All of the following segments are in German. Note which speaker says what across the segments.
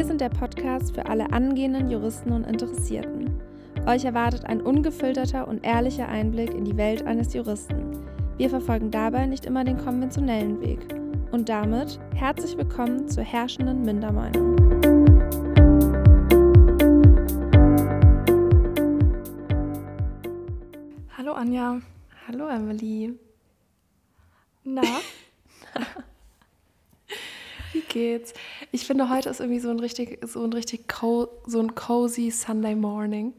Speaker 1: Wir sind der Podcast für alle angehenden Juristen und Interessierten. Euch erwartet ein ungefilterter und ehrlicher Einblick in die Welt eines Juristen. Wir verfolgen dabei nicht immer den konventionellen Weg. Und damit herzlich willkommen zur herrschenden Mindermeinung.
Speaker 2: Hallo Anja.
Speaker 1: Hallo Emily.
Speaker 2: Na?
Speaker 1: Wie geht's? Ich finde, heute ist irgendwie so ein richtig, so ein richtig so ein cozy Sunday Morning.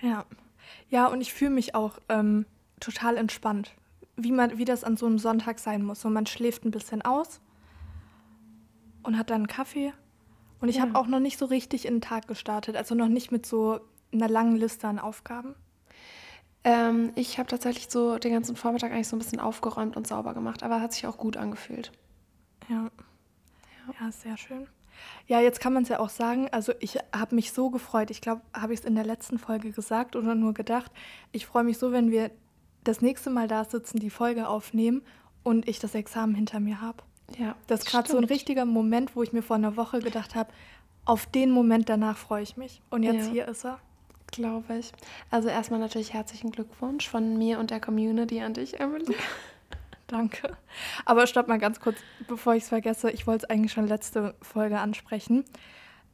Speaker 2: Ja. Ja, und ich fühle mich auch ähm, total entspannt. Wie, man, wie das an so einem Sonntag sein muss. So, man schläft ein bisschen aus und hat dann einen Kaffee. Und ich
Speaker 1: Ja.
Speaker 2: habe auch noch nicht so richtig in den Tag gestartet. Also noch nicht mit so einer langen Liste an Aufgaben.
Speaker 1: Ähm, ich habe tatsächlich so den ganzen Vormittag eigentlich so ein bisschen aufgeräumt und sauber gemacht, aber hat sich auch gut angefühlt.
Speaker 2: Ja. Ja, sehr schön. Ja, jetzt kann man es ja auch sagen. Also ich habe mich so gefreut. Ich glaube, habe ich es in der letzten Folge gesagt oder nur gedacht. Ich freue mich so, wenn wir das nächste Mal da sitzen, die Folge aufnehmen und ich das Examen hinter mir habe.
Speaker 1: Ja,
Speaker 2: Das ist gerade so ein richtiger Moment, wo ich mir vor einer Woche gedacht habe, auf den Moment danach freue ich mich. Und jetzt
Speaker 1: Ja.
Speaker 2: hier ist er.
Speaker 1: Glaube ich. Also erstmal natürlich herzlichen Glückwunsch von mir und der Community an dich, Emily.
Speaker 2: Danke. Aber stopp mal ganz kurz, bevor ich es vergesse. Ich wollte es eigentlich schon letzte Folge ansprechen,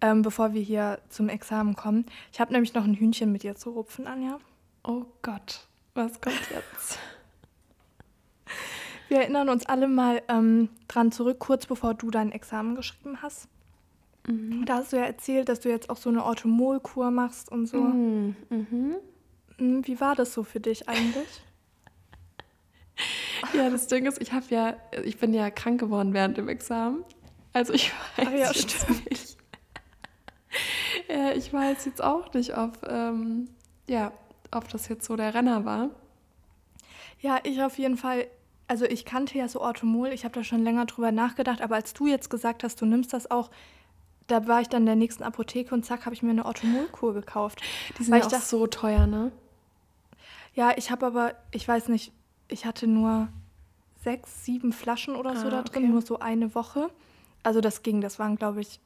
Speaker 2: ähm, bevor wir hier zum Examen kommen. Ich habe nämlich noch ein Hühnchen mit dir zu rupfen, Anja.
Speaker 1: Oh Gott, was kommt jetzt?
Speaker 2: Wir erinnern uns alle mal ähm, dran zurück, kurz bevor du dein Examen geschrieben hast.
Speaker 1: Mhm.
Speaker 2: Da hast du ja erzählt, dass du jetzt auch so eine Orthomolkur machst und so.
Speaker 1: Mhm. Mhm.
Speaker 2: Hm, Wie war das so für dich eigentlich?
Speaker 1: Ja, das Ding ist, ich habe ja, ich bin ja krank geworden während dem Examen. Also ich weiß
Speaker 2: Ach ja,
Speaker 1: jetzt
Speaker 2: stimmt.
Speaker 1: nicht. Ja, ich weiß jetzt auch nicht, ob, ähm, ja, ob das jetzt so der Renner war.
Speaker 2: Ja, ich auf jeden Fall. Also ich kannte ja so Orthomol, ich habe da schon länger drüber nachgedacht, aber als du jetzt gesagt hast, du nimmst das auch, da war ich dann in der nächsten Apotheke und zack, habe ich mir eine Orthomolkur gekauft.
Speaker 1: Die sind ja
Speaker 2: ich
Speaker 1: auch
Speaker 2: dachte-
Speaker 1: so teuer, ne?
Speaker 2: Ja, ich habe aber, ich weiß nicht, ich hatte nur sechs, sieben Flaschen oder so
Speaker 1: Ah,
Speaker 2: da drin,
Speaker 1: okay.
Speaker 2: nur so eine Woche. Also das ging, das waren glaube ich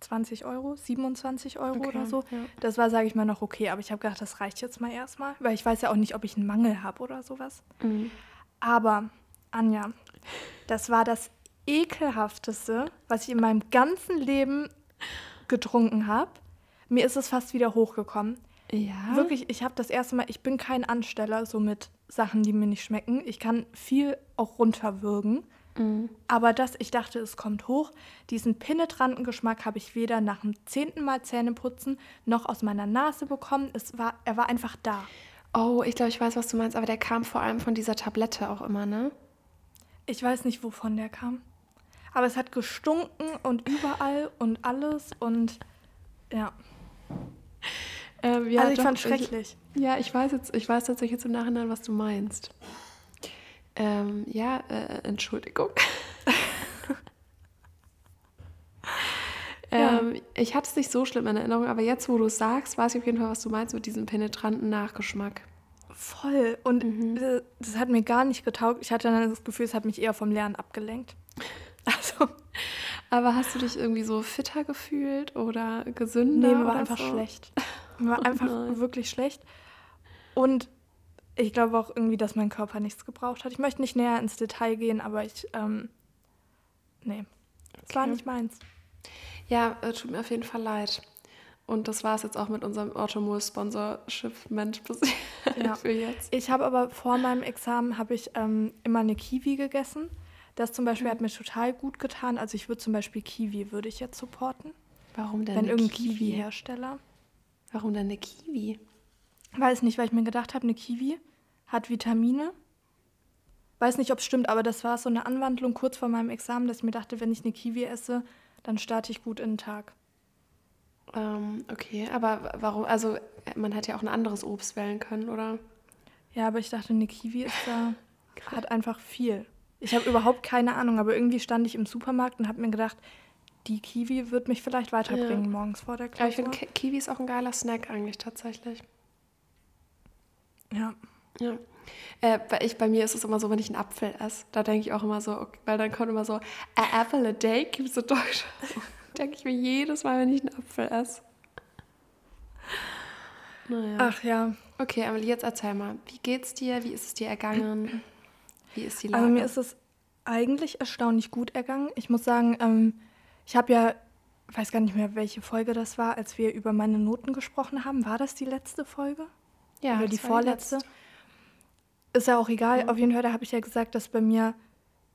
Speaker 2: 20 Euro, 27 Euro
Speaker 1: Okay,
Speaker 2: oder so.
Speaker 1: ja.
Speaker 2: Das war, sage ich mal, noch okay, aber ich habe gedacht, das reicht jetzt mal erstmal, weil ich weiß ja auch nicht, ob ich einen Mangel habe oder sowas.
Speaker 1: Mhm.
Speaker 2: Aber, Anja, das war das ekelhafteste, was ich in meinem ganzen Leben getrunken habe. Mir ist es fast wieder hochgekommen.
Speaker 1: Ja.
Speaker 2: Wirklich, ich habe das erste Mal, ich bin kein Ansteller so mit Sachen, die mir nicht schmecken. Ich kann viel auch runterwürgen.
Speaker 1: Mhm.
Speaker 2: Aber das, ich dachte, es kommt hoch. Diesen penetranten Geschmack habe ich weder nach dem zehnten Mal Zähneputzen noch aus meiner Nase bekommen. Es war, er war einfach da.
Speaker 1: Oh, ich glaube, ich weiß, was du meinst, aber der kam vor allem von dieser Tablette auch immer, ne?
Speaker 2: Ich weiß nicht, wovon der kam. Aber es hat gestunken und überall und alles und ja.
Speaker 1: Ähm, ja
Speaker 2: also ich
Speaker 1: doch,
Speaker 2: fand schrecklich.
Speaker 1: Ja, ich weiß jetzt, ich weiß tatsächlich jetzt im Nachhinein, was du meinst. Ähm, ja, äh, Entschuldigung.
Speaker 2: Ja.
Speaker 1: ähm, ich hatte es nicht so schlimm in Erinnerung, aber jetzt, wo du es sagst, weiß ich auf jeden Fall, was du meinst mit diesem penetranten Nachgeschmack.
Speaker 2: Voll. Und
Speaker 1: Mhm.
Speaker 2: das hat mir gar nicht getaugt. Ich hatte dann das Gefühl, es hat mich eher vom Lernen abgelenkt. Also,
Speaker 1: Aber hast du dich irgendwie so fitter gefühlt oder gesünder?
Speaker 2: nee, mir war einfach
Speaker 1: so?
Speaker 2: schlecht. War
Speaker 1: Oh
Speaker 2: einfach
Speaker 1: nein.
Speaker 2: wirklich schlecht. Und ich glaube auch irgendwie, dass mein Körper nichts gebraucht hat. Ich möchte nicht näher ins Detail gehen, aber ich, ähm, nee, es war
Speaker 1: Okay.
Speaker 2: nicht meins.
Speaker 1: Ja, äh, tut mir auf jeden Fall leid. Und das war es jetzt auch mit unserem Automol-Sponsorship-Ment bis
Speaker 2: Ja.
Speaker 1: für jetzt.
Speaker 2: Ich habe aber vor meinem Examen habe ich ähm, immer eine Kiwi gegessen. Das zum Beispiel
Speaker 1: Mhm.
Speaker 2: hat mir total gut getan. Also ich würde zum Beispiel Kiwi würde ich jetzt supporten,
Speaker 1: Warum denn
Speaker 2: wenn irgendein
Speaker 1: Kiwi?
Speaker 2: Kiwi-Hersteller.
Speaker 1: Warum denn eine Kiwi?
Speaker 2: Weiß nicht, weil ich mir gedacht habe, eine Kiwi hat Vitamine. Weiß nicht, ob es stimmt, aber das war so eine Anwandlung kurz vor meinem Examen, dass ich mir dachte, wenn ich eine Kiwi esse, dann starte ich gut in den Tag.
Speaker 1: Ähm, okay, aber warum? Also, äh, man hätte ja auch ein anderes Obst wählen können, oder?
Speaker 2: Ja, aber ich dachte, eine Kiwi ist da, hat einfach viel. Ich habe überhaupt keine Ahnung, aber irgendwie stand ich im Supermarkt und habe mir gedacht, die Kiwi wird mich vielleicht weiterbringen
Speaker 1: Ja.
Speaker 2: morgens vor der
Speaker 1: Aber ich
Speaker 2: Klausur.
Speaker 1: finde, Ki- Kiwi ist auch ein geiler Snack eigentlich tatsächlich.
Speaker 2: Ja.
Speaker 1: Ja. Äh, bei, ich, bei mir ist es immer so, wenn ich einen Apfel esse, da denke ich auch immer so, okay, weil dann kommt immer so, a apple a day keeps the doctor. denke ich mir jedes Mal, wenn ich einen Apfel esse.
Speaker 2: Naja. Ach ja.
Speaker 1: Okay, aber jetzt erzähl mal, wie geht's dir? Wie ist es dir ergangen? Wie ist die Lage?
Speaker 2: Also mir ist es eigentlich erstaunlich gut ergangen. Ich muss sagen, ähm, ich habe ja, weiß gar nicht mehr, welche Folge das war, als wir über meine Noten gesprochen haben. War das die letzte Folge? Ja. Oder die vorletzte? Ist ja auch egal. Mhm. Auf jeden Fall, da habe ich ja gesagt, dass bei mir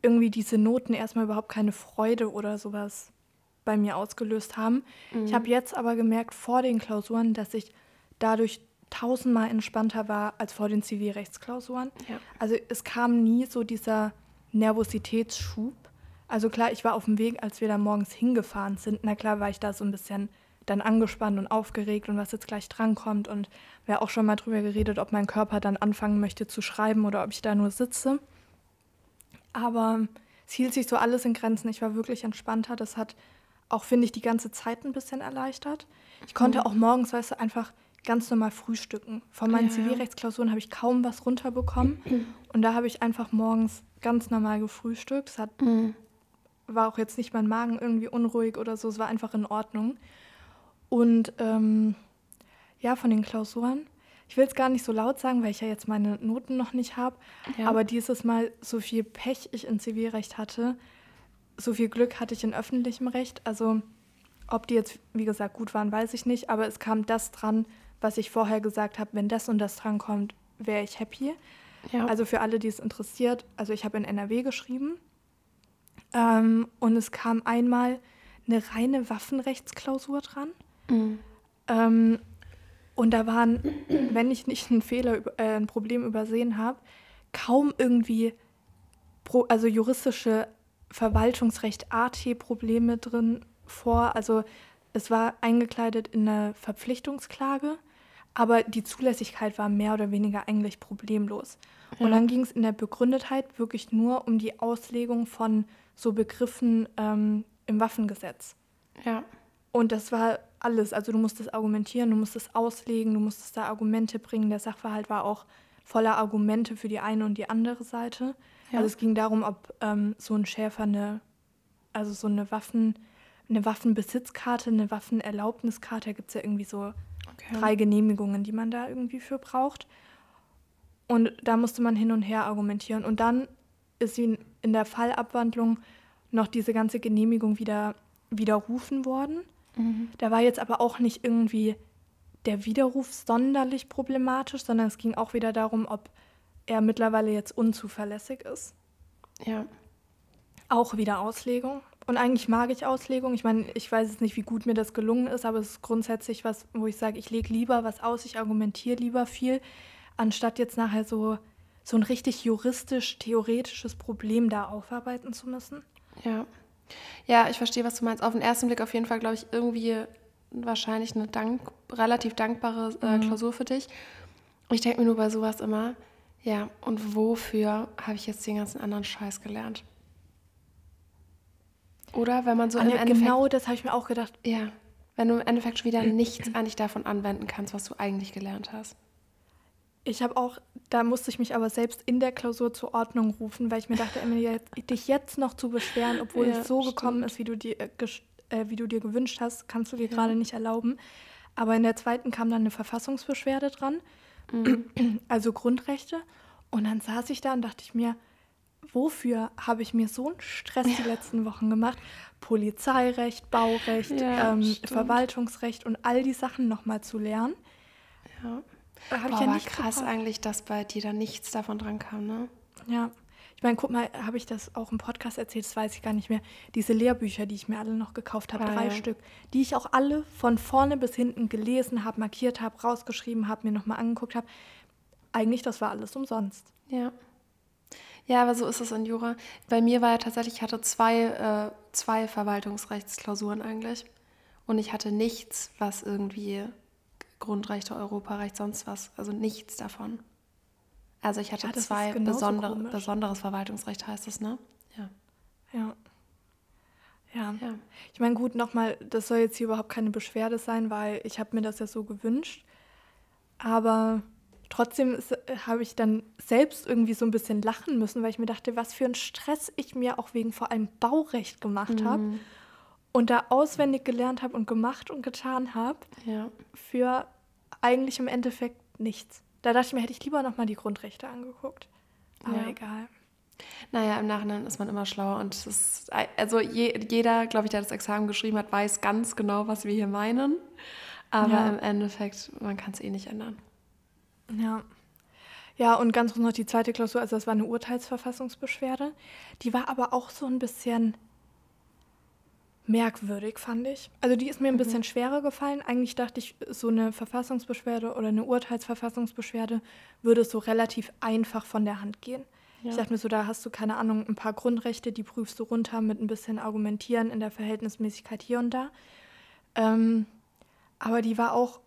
Speaker 2: irgendwie diese Noten erstmal überhaupt keine Freude oder sowas bei mir ausgelöst haben. Mhm. Ich habe jetzt aber gemerkt vor den Klausuren, dass ich dadurch tausendmal entspannter war als vor den Zivilrechtsklausuren. Ja. Also es kam nie so dieser Nervositätsschub. Also klar, ich war auf dem Weg, als wir da morgens hingefahren sind. Na klar war ich da so ein bisschen dann angespannt und aufgeregt und was jetzt gleich drankommt. Und wir auch schon mal drüber geredet, ob mein Körper dann anfangen möchte zu schreiben oder ob ich da nur sitze. Aber es hielt sich so alles in Grenzen. Ich war wirklich entspannter. Das hat auch, finde ich, die ganze Zeit ein bisschen erleichtert. Ich konnte mhm. auch morgens, weißt du, einfach ganz normal frühstücken. Von meinen ja, Zivilrechtsklausuren habe ich kaum was runterbekommen. Und da habe ich einfach morgens ganz normal gefrühstückt. Es hat, mhm. War auch jetzt nicht mein Magen irgendwie unruhig oder so. Es war einfach in Ordnung. Und ähm, ja, von den Klausuren ich will es gar nicht so laut sagen, weil ich ja jetzt meine Noten noch nicht habe, ja. aber dieses Mal so viel Pech ich in Zivilrecht hatte, so viel Glück hatte ich in öffentlichem Recht. Also ob die jetzt, wie gesagt, gut waren, weiß ich nicht, aber es kam das dran, was ich vorher gesagt habe, wenn das und das dran kommt, wäre ich happy. Ja. Also für alle, die es interessiert, also ich habe in NRW geschrieben ähm, und es kam einmal eine reine Waffenrechtsklausur dran. Mhm. Ähm, und da waren, wenn ich nicht einen Fehler, äh, ein Problem übersehen habe, kaum irgendwie, pro, also juristische Verwaltungsrecht AT-Probleme drin vor. Also es war eingekleidet in eine Verpflichtungsklage, aber die Zulässigkeit war mehr oder weniger eigentlich problemlos. Ja. Und dann ging es in der Begründetheit wirklich nur um die Auslegung von so Begriffen ähm, im Waffengesetz. Ja. Und das war alles. Also du musstest argumentieren, du musstest auslegen, du musstest da Argumente bringen. Der Sachverhalt war auch voller Argumente für die eine und die andere Seite. Ja. Also es ging darum, ob ähm, so ein Schäfer eine, also so eine Waffen, eine Waffenbesitzkarte, eine Waffenerlaubniskarte, da gibt es ja irgendwie so okay. drei Genehmigungen, die man da irgendwie für braucht. Und da musste man hin und her argumentieren. Und dann ist in, in der Fallabwandlung noch diese ganze Genehmigung wieder widerrufen worden. Mhm. Da war jetzt aber auch nicht irgendwie der Widerruf sonderlich problematisch, sondern es ging auch wieder darum, ob er mittlerweile jetzt unzuverlässig ist. Ja. Auch wieder Auslegung. Und eigentlich mag ich Auslegung. Ich meine, ich weiß jetzt nicht, wie gut mir das gelungen ist, aber es ist grundsätzlich was, wo ich sage, ich lege lieber was aus, ich argumentiere lieber viel, anstatt jetzt nachher so, so ein richtig juristisch-theoretisches Problem da aufarbeiten zu müssen.
Speaker 1: Ja. Ja, ich verstehe, was du meinst. Auf den ersten Blick auf jeden Fall, glaube ich, irgendwie wahrscheinlich eine dank relativ dankbare äh, mhm. Klausur für dich. Ich denke mir nur bei sowas immer, ja, und wofür habe ich jetzt den ganzen anderen Scheiß gelernt? Oder wenn man so
Speaker 2: Anja, im Endeffekt... Genau das habe ich mir auch gedacht.
Speaker 1: Ja, wenn du im Endeffekt schon wieder nichts eigentlich davon anwenden kannst, was du eigentlich gelernt hast.
Speaker 2: Ich habe auch, da musste ich mich aber selbst in der Klausur zur Ordnung rufen, weil ich mir dachte, Emilia, dich jetzt noch zu beschweren, obwohl ja, es so stimmt. gekommen ist, wie du, dir, äh, äh, wie du dir gewünscht hast, kannst du dir ja. gerade nicht erlauben. Aber in der zweiten kam dann eine Verfassungsbeschwerde dran, mhm. also Grundrechte. Und dann saß ich da und dachte ich mir, wofür habe ich mir so einen Stress die letzten Wochen gemacht? Polizeirecht, Baurecht, ja, ähm, Verwaltungsrecht und all die Sachen nochmal zu lernen.
Speaker 1: Ja. Habe ich ja nicht krass gebraucht. eigentlich, dass bei dir da nichts davon dran kam, ne?
Speaker 2: Ja. Ich meine, guck mal, habe ich das auch im Podcast erzählt, das weiß ich gar nicht mehr. Diese Lehrbücher, die ich mir alle noch gekauft habe, ah, drei ja. Stück, die ich auch alle von vorne bis hinten gelesen habe, markiert habe, rausgeschrieben habe, mir nochmal angeguckt habe. Eigentlich, das war alles umsonst.
Speaker 1: Ja. Ja, aber so ist es in Jura. Bei mir war ja tatsächlich, ich hatte zwei, äh, zwei Verwaltungsrechtsklausuren eigentlich. Und ich hatte nichts, was irgendwie Grundrechte, Europarecht, sonst was. Also nichts davon. Also ich hatte ja, zwei besondere, besonderes Verwaltungsrecht, heißt es, ne?
Speaker 2: Ja. Ja. Ja. ja. Ich meine, gut, nochmal, das soll jetzt hier überhaupt keine Beschwerde sein, weil ich habe mir das ja so gewünscht. Aber trotzdem habe ich dann selbst irgendwie so ein bisschen lachen müssen, weil ich mir dachte, was für ein Stress ich mir auch wegen vor allem Baurecht gemacht mhm. habe. Und da auswendig gelernt habe und gemacht und getan habe,
Speaker 1: Ja.
Speaker 2: für eigentlich im Endeffekt nichts. Da dachte ich mir, hätte ich lieber nochmal die Grundrechte angeguckt. Aber
Speaker 1: Ja.
Speaker 2: egal.
Speaker 1: Naja, im Nachhinein ist man immer schlauer und es ist, also je, jeder, glaube ich, der das Examen geschrieben hat, weiß ganz genau, was wir hier meinen. Aber
Speaker 2: Ja.
Speaker 1: im Endeffekt, man kann es eh nicht ändern.
Speaker 2: Ja. Ja, und ganz kurz noch die zweite Klausur, also das war eine Urteilsverfassungsbeschwerde. Die war aber auch so ein bisschen merkwürdig, fand ich. Also die ist mir ein bisschen schwerer gefallen. Eigentlich dachte ich, so eine Verfassungsbeschwerde oder eine Urteilsverfassungsbeschwerde würde so relativ einfach von der Hand gehen. Ich
Speaker 1: Ja.
Speaker 2: dachte mir so, da hast du, keine Ahnung, ein paar Grundrechte, die prüfst du runter mit ein bisschen Argumentieren in der Verhältnismäßigkeit hier und da. Ähm, aber die war auch,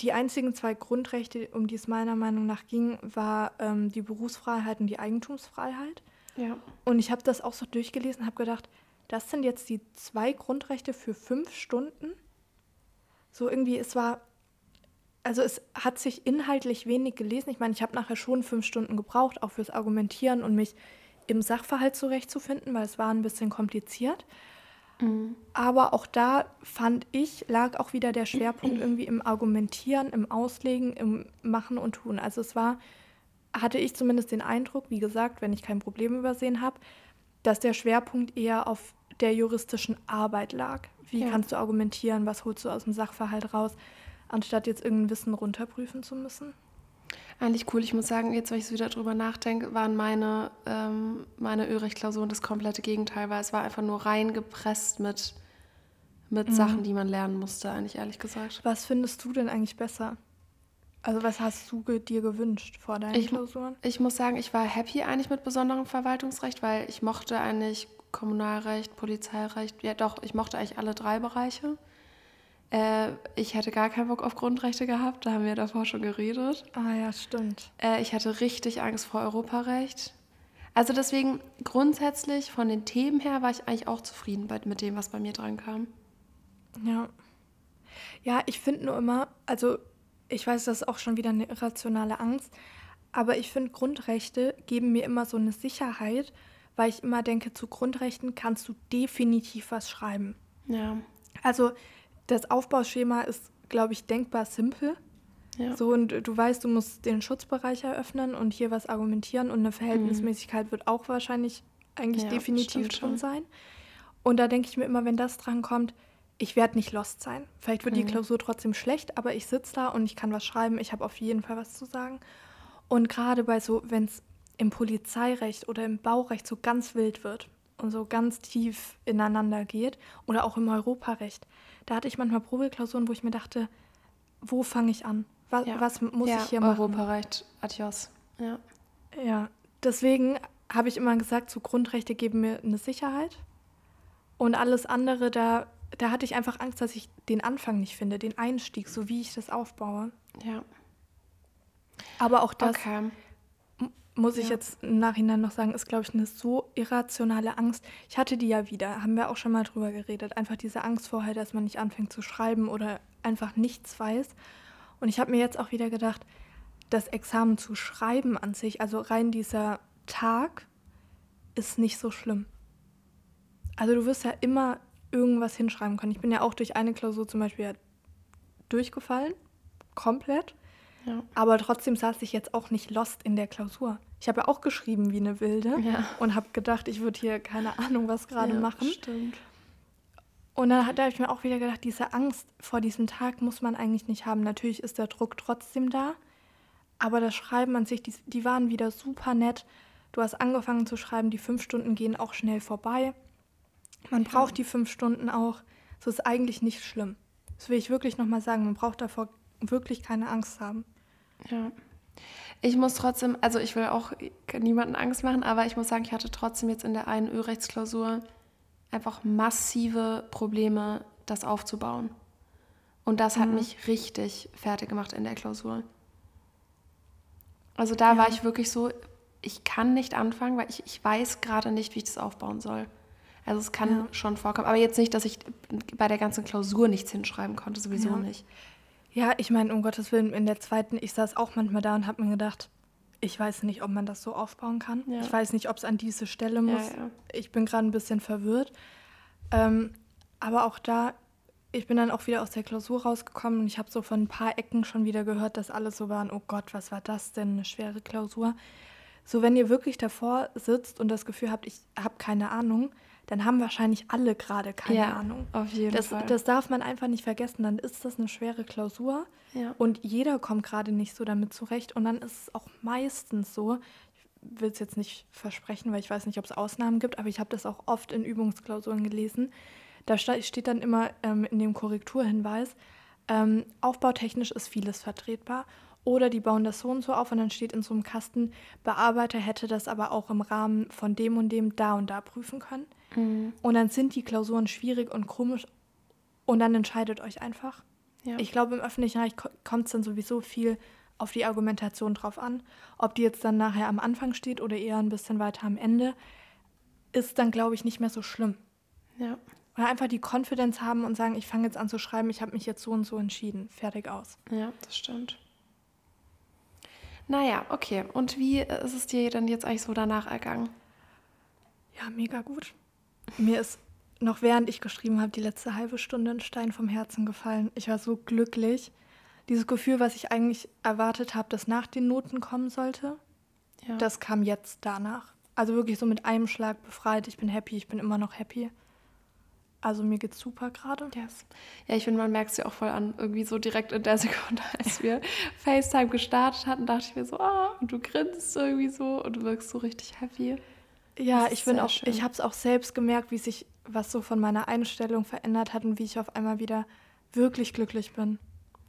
Speaker 2: die einzigen zwei Grundrechte, um die es meiner Meinung nach ging, war ähm, die Berufsfreiheit und die Eigentumsfreiheit.
Speaker 1: Ja.
Speaker 2: Und ich habe das auch so durchgelesen, habe gedacht, das sind jetzt die zwei Grundrechte für fünf Stunden. So irgendwie, es war, also es hat sich inhaltlich wenig gelesen. Ich meine, ich habe nachher schon fünf Stunden gebraucht, auch fürs Argumentieren und mich im Sachverhalt zurechtzufinden, weil es war ein bisschen kompliziert. Aber auch da fand ich, lag auch wieder der Schwerpunkt irgendwie im Argumentieren, im Auslegen, im Machen und Tun. Also es war, hatte ich zumindest den Eindruck, wie gesagt, wenn ich kein Problem übersehen habe, dass der Schwerpunkt eher auf der juristischen Arbeit lag. Wie
Speaker 1: Ja.
Speaker 2: kannst du argumentieren, was holst du aus dem Sachverhalt raus, anstatt jetzt irgendein Wissen runterprüfen zu müssen?
Speaker 1: Eigentlich cool. Ich muss sagen, jetzt, wenn ich so wieder drüber nachdenke, waren meine, ähm, meine Örecht-Klausuren das komplette Gegenteil, weil es war einfach nur reingepresst mit, mit Sachen, die man lernen musste, eigentlich ehrlich gesagt.
Speaker 2: Was findest du denn eigentlich besser? Also was hast du dir gewünscht vor deinen
Speaker 1: Ich-
Speaker 2: Klausuren?
Speaker 1: Ich muss sagen, ich war happy eigentlich mit besonderem Verwaltungsrecht, weil ich mochte eigentlich Kommunalrecht, Polizeirecht, ja doch, ich mochte eigentlich alle drei Bereiche. Äh, ich hätte gar keinen Bock auf Grundrechte gehabt, da haben wir davor schon geredet.
Speaker 2: Ah ja, stimmt.
Speaker 1: Äh, ich hatte richtig Angst vor Europarecht. Also deswegen grundsätzlich von den Themen her war ich eigentlich auch zufrieden bei, mit dem, was bei mir dran kam.
Speaker 2: Ja. Ja, ich finde nur immer, also ich weiß, das ist auch schon wieder eine irrationale Angst, aber ich finde, Grundrechte geben mir immer so eine Sicherheit, weil ich immer denke, zu Grundrechten kannst du definitiv was schreiben.
Speaker 1: Ja,
Speaker 2: Also das Aufbauschema ist, glaube ich, denkbar simpel.
Speaker 1: ja.
Speaker 2: So, und du weißt, du musst den Schutzbereich eröffnen und hier was argumentieren und eine Verhältnismäßigkeit wird auch wahrscheinlich eigentlich
Speaker 1: Ja,
Speaker 2: definitiv
Speaker 1: schon.
Speaker 2: sein. Und da denke ich mir immer, wenn das dran kommt, ich werde nicht lost sein. Vielleicht wird die
Speaker 1: Mhm.
Speaker 2: Klausur trotzdem schlecht, aber ich sitze da und ich kann was schreiben. Ich habe auf jeden Fall was zu sagen. Und gerade bei so, wenn es im Polizeirecht oder im Baurecht so ganz wild wird und so ganz tief ineinander geht oder auch im Europarecht, da hatte ich manchmal Probeklausuren, wo ich mir dachte, wo fange ich an? Was,
Speaker 1: Ja.
Speaker 2: was muss
Speaker 1: ja,
Speaker 2: ich hier machen?
Speaker 1: Europarecht, adios. Ja.
Speaker 2: Ja, deswegen habe ich immer gesagt, so Grundrechte geben mir eine Sicherheit. Und alles andere, da, da hatte ich einfach Angst, dass ich den Anfang nicht finde, den Einstieg, so wie ich das aufbaue.
Speaker 1: Ja.
Speaker 2: Aber auch das,
Speaker 1: okay.
Speaker 2: Muss ich
Speaker 1: Ja.
Speaker 2: jetzt im Nachhinein noch sagen, ist, glaube ich, eine so irrationale Angst. Ich hatte die ja wieder, haben wir auch schon mal drüber geredet. Einfach diese Angst vorher, dass man nicht anfängt zu schreiben oder einfach nichts weiß. Und ich habe mir jetzt auch wieder gedacht, das Examen zu schreiben an sich, also rein dieser Tag, ist nicht so schlimm. Also du wirst ja immer irgendwas hinschreiben können. Ich bin ja auch durch eine Klausur zum Beispiel ja durchgefallen, komplett.
Speaker 1: Ja.
Speaker 2: Aber trotzdem saß ich jetzt auch nicht lost in der Klausur. Ich habe ja auch geschrieben wie eine Wilde
Speaker 1: Ja.
Speaker 2: und habe gedacht, ich würde hier keine Ahnung was gerade
Speaker 1: ja,
Speaker 2: machen.
Speaker 1: Stimmt.
Speaker 2: Und dann habe ich mir auch wieder gedacht, diese Angst vor diesem Tag muss man eigentlich nicht haben. Natürlich ist der Druck trotzdem da, aber das Schreiben an sich, die, die waren wieder super nett. Du hast angefangen zu schreiben, die fünf Stunden gehen auch schnell vorbei. Man
Speaker 1: Ja.
Speaker 2: braucht die fünf Stunden auch. So ist eigentlich nicht schlimm. Das will ich wirklich nochmal sagen. Man braucht davor wirklich keine Angst haben.
Speaker 1: Ja. Ich muss trotzdem, also ich will auch niemanden Angst machen, aber ich muss sagen, ich hatte trotzdem jetzt in der einen Ölrechtsklausur einfach massive Probleme, das aufzubauen. Und das hat
Speaker 2: Mhm.
Speaker 1: mich richtig fertig gemacht in der Klausur. Also da war
Speaker 2: Ja.
Speaker 1: ich wirklich so, ich kann nicht anfangen, weil ich, ich weiß gerade nicht, wie ich das aufbauen soll. Also es kann
Speaker 2: Ja.
Speaker 1: schon vorkommen, aber jetzt nicht, dass ich bei der ganzen Klausur nichts hinschreiben konnte, sowieso
Speaker 2: Ja.
Speaker 1: nicht.
Speaker 2: Ja, ich meine, um Gottes Willen, in der zweiten, ich saß auch manchmal da und habe mir gedacht, ich weiß nicht, ob man das so aufbauen kann.
Speaker 1: Ja.
Speaker 2: Ich weiß nicht, ob es an diese Stelle muss.
Speaker 1: Ja, ja.
Speaker 2: Ich bin gerade ein bisschen verwirrt. Ähm, Aber auch da, ich bin dann auch wieder aus der Klausur rausgekommen und ich habe so von ein paar Ecken schon wieder gehört, dass alle so waren, oh Gott, was war das denn, eine schwere Klausur. So, wenn ihr wirklich davor sitzt und das Gefühl habt, ich habe keine Ahnung, dann haben wahrscheinlich alle gerade keine ja, Ahnung.
Speaker 1: Auf jeden
Speaker 2: das,
Speaker 1: Fall.
Speaker 2: Das darf man einfach nicht vergessen. Dann ist das eine schwere Klausur
Speaker 1: ja.
Speaker 2: und jeder kommt gerade nicht so damit zurecht. Und dann ist es auch meistens so, ich will es jetzt nicht versprechen, weil ich weiß nicht, ob es Ausnahmen gibt, aber ich habe das auch oft in Übungsklausuren gelesen. Da steht dann immer ähm, in dem Korrekturhinweis, ähm, aufbautechnisch ist vieles vertretbar oder die bauen das so und so auf und dann steht in so einem Kasten, Bearbeiter hätte das aber auch im Rahmen von dem und dem da und da prüfen können. Mhm. Und dann sind die Klausuren schwierig und komisch und dann entscheidet euch einfach. Ja. Ich glaube, im öffentlichen Recht kommt es dann sowieso viel auf die Argumentation drauf an. Ob die jetzt dann nachher am Anfang steht oder eher ein bisschen weiter am Ende, ist dann, glaube ich, nicht mehr so schlimm.
Speaker 1: Ja.
Speaker 2: Oder einfach die Konfidenz haben und sagen, ich fange jetzt an zu schreiben, ich habe mich jetzt so und so entschieden. Fertig aus.
Speaker 1: Ja, das stimmt. Naja, okay. Und wie ist es dir dann jetzt eigentlich so danach ergangen?
Speaker 2: Ja, mega gut. Mir ist noch während ich geschrieben habe, die letzte halbe Stunde ein Stein vom Herzen gefallen. Ich war so glücklich. Dieses Gefühl, was ich eigentlich erwartet habe, dass nach den Noten kommen sollte, ja. das kam jetzt danach. Also wirklich so mit einem Schlag befreit. Ich bin happy, ich bin immer noch happy. Also mir geht's super gerade.
Speaker 1: Yes. Ja, ich finde, man merkt es ja auch voll an. Irgendwie so direkt in der Sekunde, als wir FaceTime gestartet hatten, dachte ich mir so, ah, und du grinst irgendwie so und du wirkst so richtig happy.
Speaker 2: Ja, ich bin auch, schön. ich habe es auch selbst gemerkt, wie sich was so von meiner Einstellung verändert hat und wie ich auf einmal wieder wirklich glücklich bin.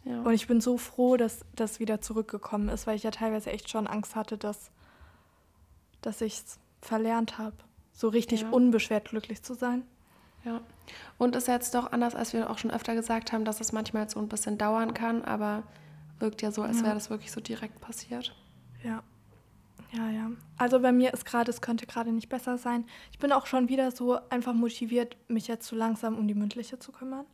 Speaker 2: Ja. Und ich bin so froh, dass das wieder zurückgekommen ist, weil ich ja teilweise echt schon Angst hatte, dass, dass ich es verlernt habe, so richtig ja. unbeschwert glücklich zu sein.
Speaker 1: Ja. Und ist jetzt doch anders, als wir auch schon öfter gesagt haben, dass es manchmal so ein bisschen dauern kann, aber wirkt ja so, als ja. wäre das wirklich so direkt passiert.
Speaker 2: Ja. Ja, ja. Also bei mir ist gerade, es könnte gerade nicht besser sein. Ich bin auch schon wieder so einfach motiviert, mich jetzt so langsam um die mündliche zu kümmern.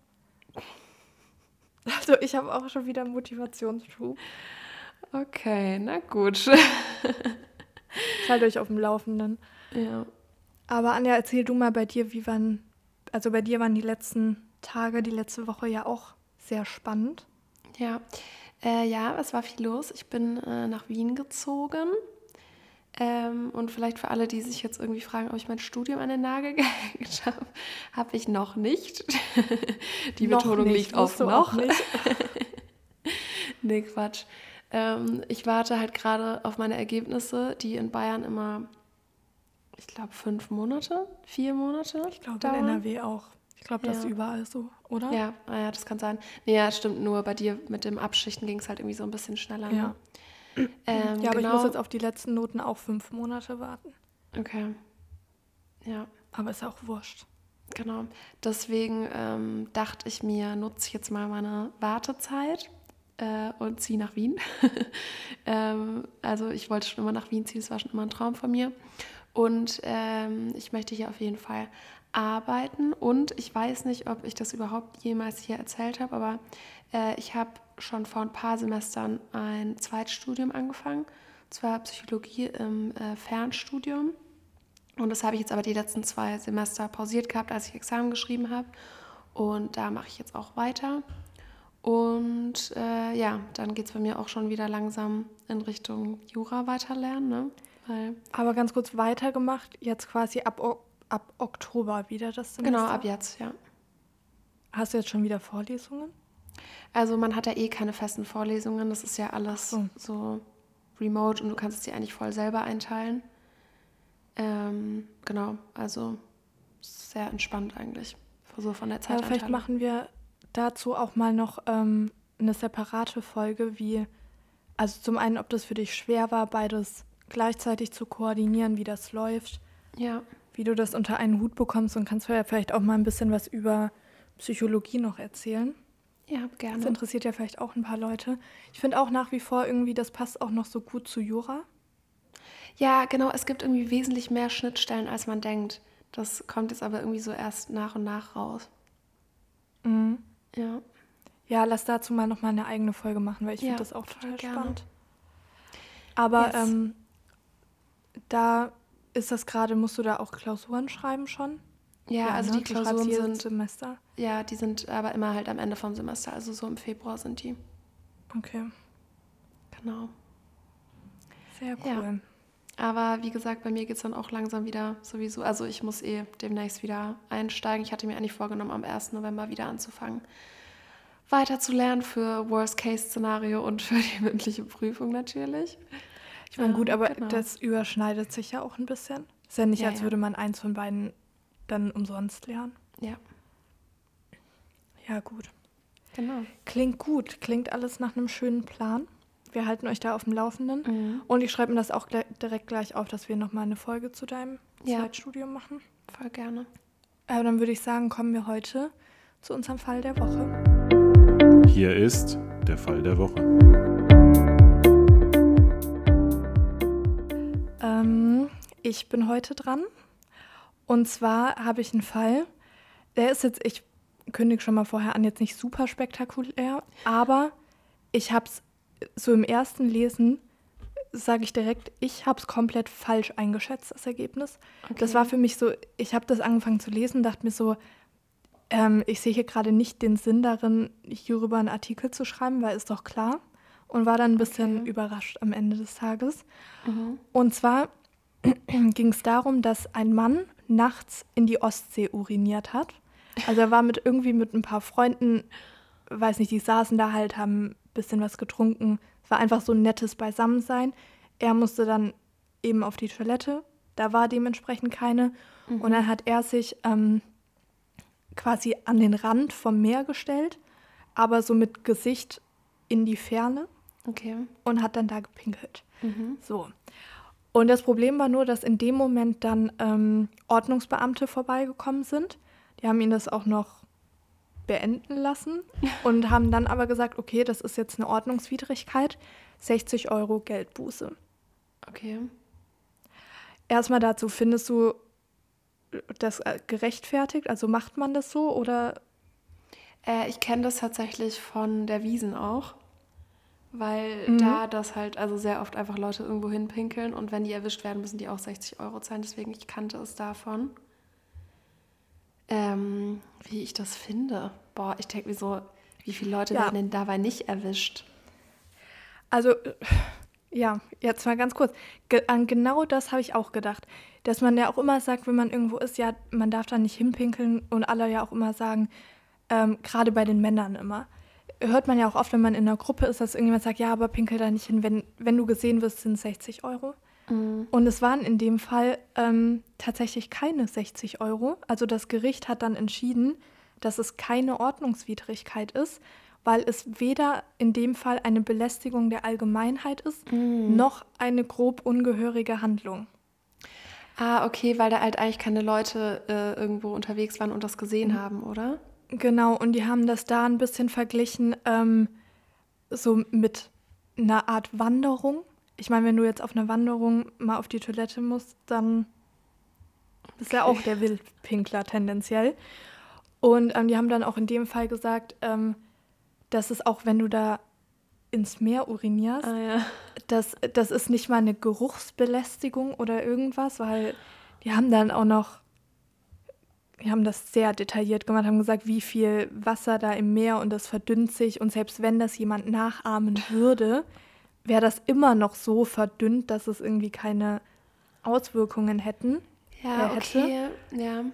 Speaker 2: Also ich habe auch schon wieder Motivationsschub.
Speaker 1: Okay, na gut.
Speaker 2: ich halte euch auf dem Laufenden.
Speaker 1: Ja.
Speaker 2: Aber Anja, erzähl du mal bei dir, wie waren, also bei dir waren die letzten Tage, die letzte Woche ja auch sehr spannend.
Speaker 1: Ja, äh, ja, es war viel los. Ich bin äh, nach Wien gezogen ähm, und vielleicht für alle, die sich jetzt irgendwie fragen, ob ich mein Studium an den Nagel gehängt habe, habe ich noch nicht. die noch Betonung nicht, liegt auf noch. Nicht. nee, Quatsch. Ähm, ich warte halt gerade auf meine Ergebnisse, die in Bayern immer, ich glaube, fünf Monate, vier Monate.
Speaker 2: Ich glaube, in NRW auch. Ich glaube, das ja. ist überall so, oder?
Speaker 1: Ja, ah ja, das kann sein. Nee, ja, stimmt. Nur bei dir mit dem Abschichten ging es halt irgendwie so ein bisschen schneller.
Speaker 2: Ja. Ne? Ähm, ja, aber genau. ich muss genau. jetzt auf die letzten Noten auch fünf Monate warten.
Speaker 1: Okay. Ja.
Speaker 2: Aber ist auch wurscht.
Speaker 1: Genau. Deswegen ähm, dachte ich mir, nutze ich jetzt mal meine Wartezeit äh, und ziehe nach Wien. ähm, also ich wollte schon immer nach Wien ziehen, das war schon immer ein Traum von mir. Und ähm, ich möchte hier auf jeden Fall arbeiten. Und ich weiß nicht, ob ich das überhaupt jemals hier erzählt habe, aber äh, ich habe schon vor ein paar Semestern ein Zweitstudium angefangen, zwar Psychologie im äh, Fernstudium. Und das habe ich jetzt aber die letzten zwei Semester pausiert gehabt, als ich Examen geschrieben habe. Und da mache ich jetzt auch weiter. Und äh, ja, dann geht es bei mir auch schon wieder langsam in Richtung Jura weiterlernen. Ne?
Speaker 2: Weil aber ganz kurz weitergemacht, jetzt quasi ab, ab Oktober wieder das
Speaker 1: Semester? Genau, ab jetzt, ja.
Speaker 2: Hast du jetzt schon wieder Vorlesungen?
Speaker 1: Also man hat ja eh keine festen Vorlesungen, das ist ja alles so, so remote und du kannst es dir eigentlich voll selber einteilen. Ähm, genau, also sehr entspannt eigentlich, so von der Zeit.
Speaker 2: Ja, vielleicht machen wir dazu auch mal noch ähm, eine separate Folge, wie, also zum einen, ob das für dich schwer war, beides gleichzeitig zu koordinieren, wie das läuft.
Speaker 1: Ja.
Speaker 2: Wie du das unter einen Hut bekommst und kannst du ja vielleicht auch mal ein bisschen was über Psychologie noch erzählen.
Speaker 1: Ja, gerne.
Speaker 2: Das interessiert ja vielleicht auch ein paar Leute. Ich finde auch nach wie vor irgendwie, das passt auch noch so gut zu Jura.
Speaker 1: Ja, genau. Es gibt irgendwie wesentlich mehr Schnittstellen, als man denkt. Das kommt jetzt aber irgendwie so erst nach und nach raus.
Speaker 2: Mhm.
Speaker 1: Ja.
Speaker 2: Ja, lass dazu mal nochmal eine eigene Folge machen, weil ich ja, finde das auch total spannend. Aber yes. ähm, da ist das gerade, musst du da auch Klausuren schreiben schon?
Speaker 1: Ja, ja also ne? die Klausuren sind Semester. Ja, die sind aber immer halt am Ende vom Semester, also so im Februar sind die.
Speaker 2: Okay.
Speaker 1: Genau.
Speaker 2: Sehr cool.
Speaker 1: Ja. Aber wie gesagt, bei mir geht es dann auch langsam wieder sowieso. Also ich muss eh demnächst wieder einsteigen. Ich hatte mir eigentlich vorgenommen, am 1. November wieder anzufangen, weiter zu lernen für Worst-Case-Szenario und für die mündliche Prüfung natürlich.
Speaker 2: Ich meine, gut, aber genau. das überschneidet sich ja auch ein bisschen. Ist ja nicht, ja, als ja. würde man eins von beiden dann umsonst lernen.
Speaker 1: Ja.
Speaker 2: Ja, gut.
Speaker 1: Genau.
Speaker 2: Klingt gut. Klingt alles nach einem schönen Plan. Wir halten euch da auf dem Laufenden. Mhm. Und ich schreibe mir das auch direkt gleich auf, dass wir nochmal eine Folge zu deinem ja. Zweitstudium machen.
Speaker 1: Voll gerne.
Speaker 2: Aber dann würde ich sagen, kommen wir heute zu unserem Fall der Woche.
Speaker 3: Hier ist der Fall der Woche.
Speaker 2: Ähm, ich bin heute dran. Und zwar habe ich einen Fall, der ist jetzt, ich kündige schon mal vorher an, jetzt nicht super spektakulär, aber ich habe es so im ersten Lesen, sage ich direkt, ich habe es komplett falsch eingeschätzt, das Ergebnis. Okay. Das war für mich so, ich habe das angefangen zu lesen, dachte mir so, ähm, ich sehe hier gerade nicht den Sinn darin, hierüber einen Artikel zu schreiben, weil ist doch klar. Und war dann ein bisschen okay. überrascht am Ende des Tages. Mhm. Und zwar ging es darum, dass ein Mann nachts in die Ostsee uriniert hat. Also er war mit irgendwie mit ein paar Freunden, weiß nicht, die saßen da halt, haben ein bisschen was getrunken. Es war einfach so ein nettes Beisammensein. Er musste dann eben auf die Toilette. Da war dementsprechend keine. Mhm. Und dann hat er sich ähm, quasi an den Rand vom Meer gestellt, aber so mit Gesicht in die Ferne.
Speaker 1: Okay.
Speaker 2: Und hat dann da gepinkelt. Mhm. So. Und das Problem war nur, dass in dem Moment dann ähm, Ordnungsbeamte vorbeigekommen sind. Die haben ihn das auch noch beenden lassen und haben dann aber gesagt, okay, das ist jetzt eine Ordnungswidrigkeit, 60 Euro Geldbuße.
Speaker 1: Okay.
Speaker 2: Erstmal dazu, findest du das äh, gerechtfertigt? Also macht man das so oder?
Speaker 1: Äh, ich kenne das tatsächlich von der Wiesen auch weil mhm. da das halt also sehr oft einfach Leute irgendwo hinpinkeln und wenn die erwischt werden, müssen die auch 60 Euro zahlen. Deswegen, ich kannte es davon. Ähm, wie ich das finde. Boah, ich denke mir so, wie viele Leute ja. werden denn dabei nicht erwischt?
Speaker 2: Also, ja, jetzt mal ganz kurz. Ge an genau das habe ich auch gedacht. Dass man ja auch immer sagt, wenn man irgendwo ist, ja, man darf da nicht hinpinkeln und alle ja auch immer sagen, ähm, gerade bei den Männern immer hört man ja auch oft, wenn man in einer Gruppe ist, dass irgendjemand sagt, ja, aber pinkel da nicht hin, wenn, wenn du gesehen wirst, sind es 60 Euro. Mhm. Und es waren in dem Fall ähm, tatsächlich keine 60 Euro. Also das Gericht hat dann entschieden, dass es keine Ordnungswidrigkeit ist, weil es weder in dem Fall eine Belästigung der Allgemeinheit ist, mhm. noch eine grob ungehörige Handlung.
Speaker 1: Ah, okay, weil da halt eigentlich keine Leute äh, irgendwo unterwegs waren und das gesehen mhm. haben, oder?
Speaker 2: Genau, und die haben das da ein bisschen verglichen, ähm, so mit einer Art Wanderung. Ich meine, wenn du jetzt auf einer Wanderung mal auf die Toilette musst, dann okay. ist ja auch der Wildpinkler tendenziell. Und ähm, die haben dann auch in dem Fall gesagt, ähm, dass es auch, wenn du da ins Meer urinierst,
Speaker 1: ah, ja.
Speaker 2: das, das ist nicht mal eine Geruchsbelästigung oder irgendwas, weil die haben dann auch noch wir haben das sehr detailliert gemacht, haben gesagt, wie viel Wasser da im Meer und das verdünnt sich. Und selbst wenn das jemand nachahmen würde, wäre das immer noch so verdünnt, dass es irgendwie keine Auswirkungen hätten.
Speaker 1: Ja, äh, okay, ja.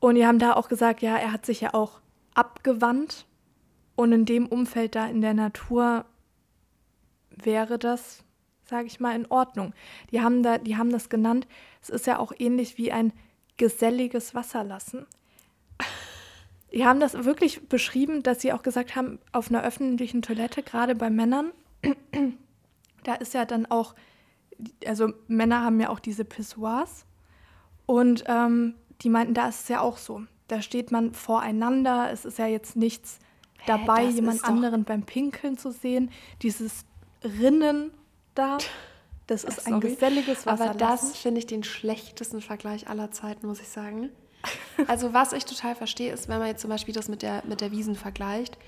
Speaker 2: Und die haben da auch gesagt, ja, er hat sich ja auch abgewandt. Und in dem Umfeld da in der Natur wäre das, sage ich mal, in Ordnung. Die haben, da, die haben das genannt, es ist ja auch ähnlich wie ein geselliges Wasser lassen. Die haben das wirklich beschrieben, dass sie auch gesagt haben, auf einer öffentlichen Toilette, gerade bei Männern, da ist ja dann auch, also Männer haben ja auch diese Pissoirs und ähm, die meinten, da ist es ja auch so. Da steht man voreinander, es ist ja jetzt nichts dabei, Hä, jemand anderen beim Pinkeln zu sehen. Dieses Rinnen da, das ist Sorry. ein geselliges Wasser.
Speaker 1: Aber das finde ich den schlechtesten Vergleich aller Zeiten, muss ich sagen. Also was ich total verstehe, ist, wenn man jetzt zum Beispiel das mit der, mit der Wiesen vergleicht,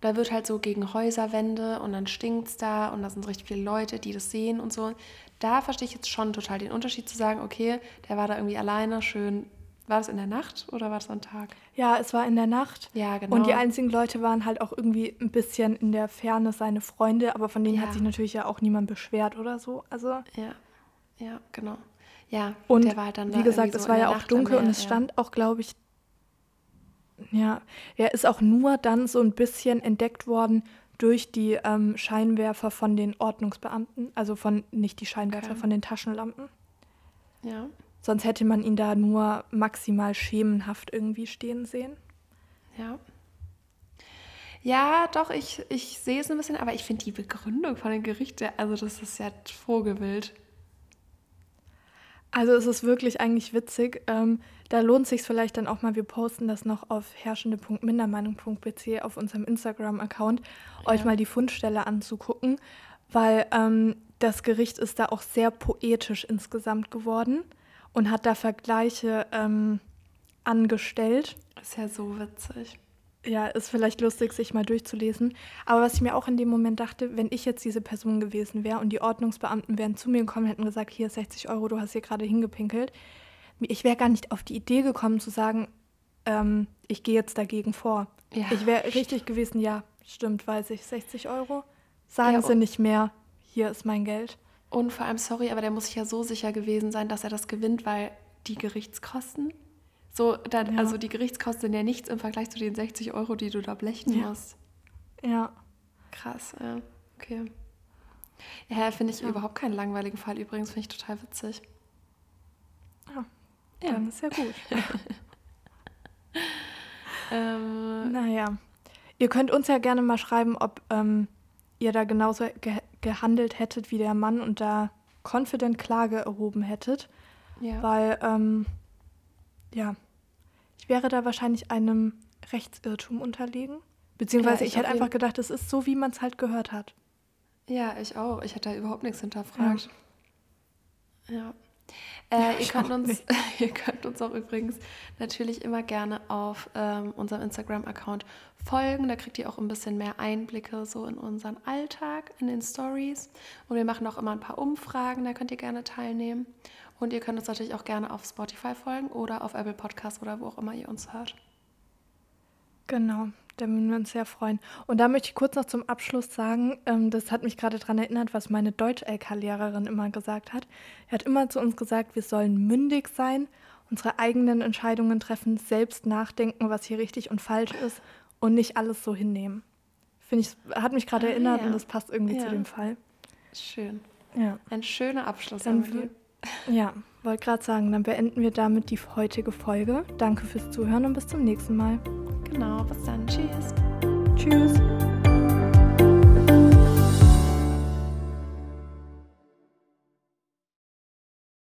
Speaker 1: da wird halt so gegen Häuserwände und dann stinkt es da und da sind richtig viele Leute, die das sehen und so. Da verstehe ich jetzt schon total den Unterschied zu sagen, okay, der war da irgendwie alleine, schön war das in der Nacht oder war das am Tag?
Speaker 2: Ja, es war in der Nacht.
Speaker 1: Ja, genau.
Speaker 2: Und die einzigen Leute waren halt auch irgendwie ein bisschen in der Ferne seine Freunde, aber von denen
Speaker 1: Ja.
Speaker 2: hat sich natürlich ja auch niemand beschwert oder so. Also
Speaker 1: Ja, ja, genau. Ja,
Speaker 2: und
Speaker 1: der war halt dann da
Speaker 2: wie gesagt,
Speaker 1: irgendwie
Speaker 2: es
Speaker 1: so
Speaker 2: war ja auch
Speaker 1: Nacht
Speaker 2: dunkel und es
Speaker 1: ja.
Speaker 2: stand auch, glaube ich, ja, er ist auch nur dann so ein bisschen entdeckt worden durch die ähm, Scheinwerfer von den Ordnungsbeamten, also von nicht die Scheinwerfer,
Speaker 1: Okay.
Speaker 2: von den Taschenlampen.
Speaker 1: Ja,
Speaker 2: Sonst hätte man ihn da nur maximal schemenhaft irgendwie stehen sehen.
Speaker 1: ja. Ja, doch, ich, ich sehe es ein bisschen, aber ich finde die Begründung von den Gerichten, also das ist ja Vogelwild.
Speaker 2: Also es ist wirklich eigentlich witzig. Ähm, da lohnt sich vielleicht dann auch mal, wir posten das noch auf herrschende.mindermeinung.bc auf unserem Instagram-Account, euch
Speaker 1: Ja.
Speaker 2: mal die Fundstelle anzugucken, weil ähm, das Gericht ist da auch sehr poetisch insgesamt geworden und hat da Vergleiche ähm, angestellt.
Speaker 1: Ist ja so witzig.
Speaker 2: Ja, ist vielleicht lustig, sich mal durchzulesen. Aber was ich mir auch in dem Moment dachte, wenn ich jetzt diese Person gewesen wäre und die Ordnungsbeamten wären zu mir gekommen und hätten gesagt, hier 60 Euro, du hast hier gerade hingepinkelt. Ich wäre gar nicht auf die Idee gekommen zu sagen, ähm, ich gehe jetzt dagegen vor.
Speaker 1: Ja,
Speaker 2: ich wäre richtig gewesen, ja, stimmt, weiß ich, 60 Euro. Sagen
Speaker 1: Ja,
Speaker 2: Sie nicht mehr, hier ist mein Geld.
Speaker 1: Und vor allem, sorry, aber der muss sich ja so sicher gewesen sein, dass er das gewinnt, weil die Gerichtskosten, so, dann,
Speaker 2: Ja.
Speaker 1: also die Gerichtskosten sind ja nichts im Vergleich zu den 60 Euro, die du da blechen
Speaker 2: Ja.
Speaker 1: musst.
Speaker 2: Ja,
Speaker 1: Krass, ja, okay. Ja, finde ich
Speaker 2: Ja.
Speaker 1: überhaupt keinen langweiligen Fall übrigens, finde ich total witzig.
Speaker 2: Ja,
Speaker 1: Ja.
Speaker 2: dann ist ja gut.
Speaker 1: Ähm,
Speaker 2: Naja, ihr könnt uns ja gerne mal schreiben, ob ähm, ihr da genauso ge gehandelt hättet wie der Mann und da confident Klage erhoben hättet,
Speaker 1: ja.
Speaker 2: weil ähm, ja, ich wäre da wahrscheinlich einem Rechtsirrtum unterlegen. Beziehungsweise
Speaker 1: Ja,
Speaker 2: ich,
Speaker 1: ich
Speaker 2: hätte einfach gedacht, es ist so, wie man es halt gehört hat.
Speaker 1: ja, ich auch. Ich hätte da überhaupt nichts hinterfragt. Ja. Äh, ihr, könnt uns, ihr könnt uns auch übrigens natürlich immer gerne auf ähm, unserem Instagram-Account folgen. Da kriegt ihr auch ein bisschen mehr Einblicke so in unseren Alltag, in den Stories. Und wir machen auch immer ein paar Umfragen, da könnt ihr gerne teilnehmen. Und ihr könnt uns natürlich auch gerne auf Spotify folgen oder auf Apple Podcasts oder wo auch immer ihr uns hört.
Speaker 2: Genau, da würden wir uns sehr freuen. Und da möchte ich kurz noch zum Abschluss sagen, ähm, das hat mich gerade daran erinnert, was meine Deutsch-LK-Lehrerin immer gesagt hat. Er hat immer zu uns gesagt, wir sollen mündig sein, unsere eigenen Entscheidungen treffen, selbst nachdenken, was hier richtig und falsch ist und nicht alles so hinnehmen. Finde ich, hat mich gerade
Speaker 1: Ah,
Speaker 2: erinnert
Speaker 1: ja.
Speaker 2: und das passt irgendwie
Speaker 1: Ja.
Speaker 2: zu dem Fall.
Speaker 1: Schön.
Speaker 2: Ja,
Speaker 1: Ein schöner Abschluss,
Speaker 2: Dann. Ja wollte gerade sagen, dann beenden wir damit die heutige Folge. Danke fürs Zuhören und bis zum nächsten Mal.
Speaker 1: Genau, bis dann. Tschüss.
Speaker 2: Tschüss.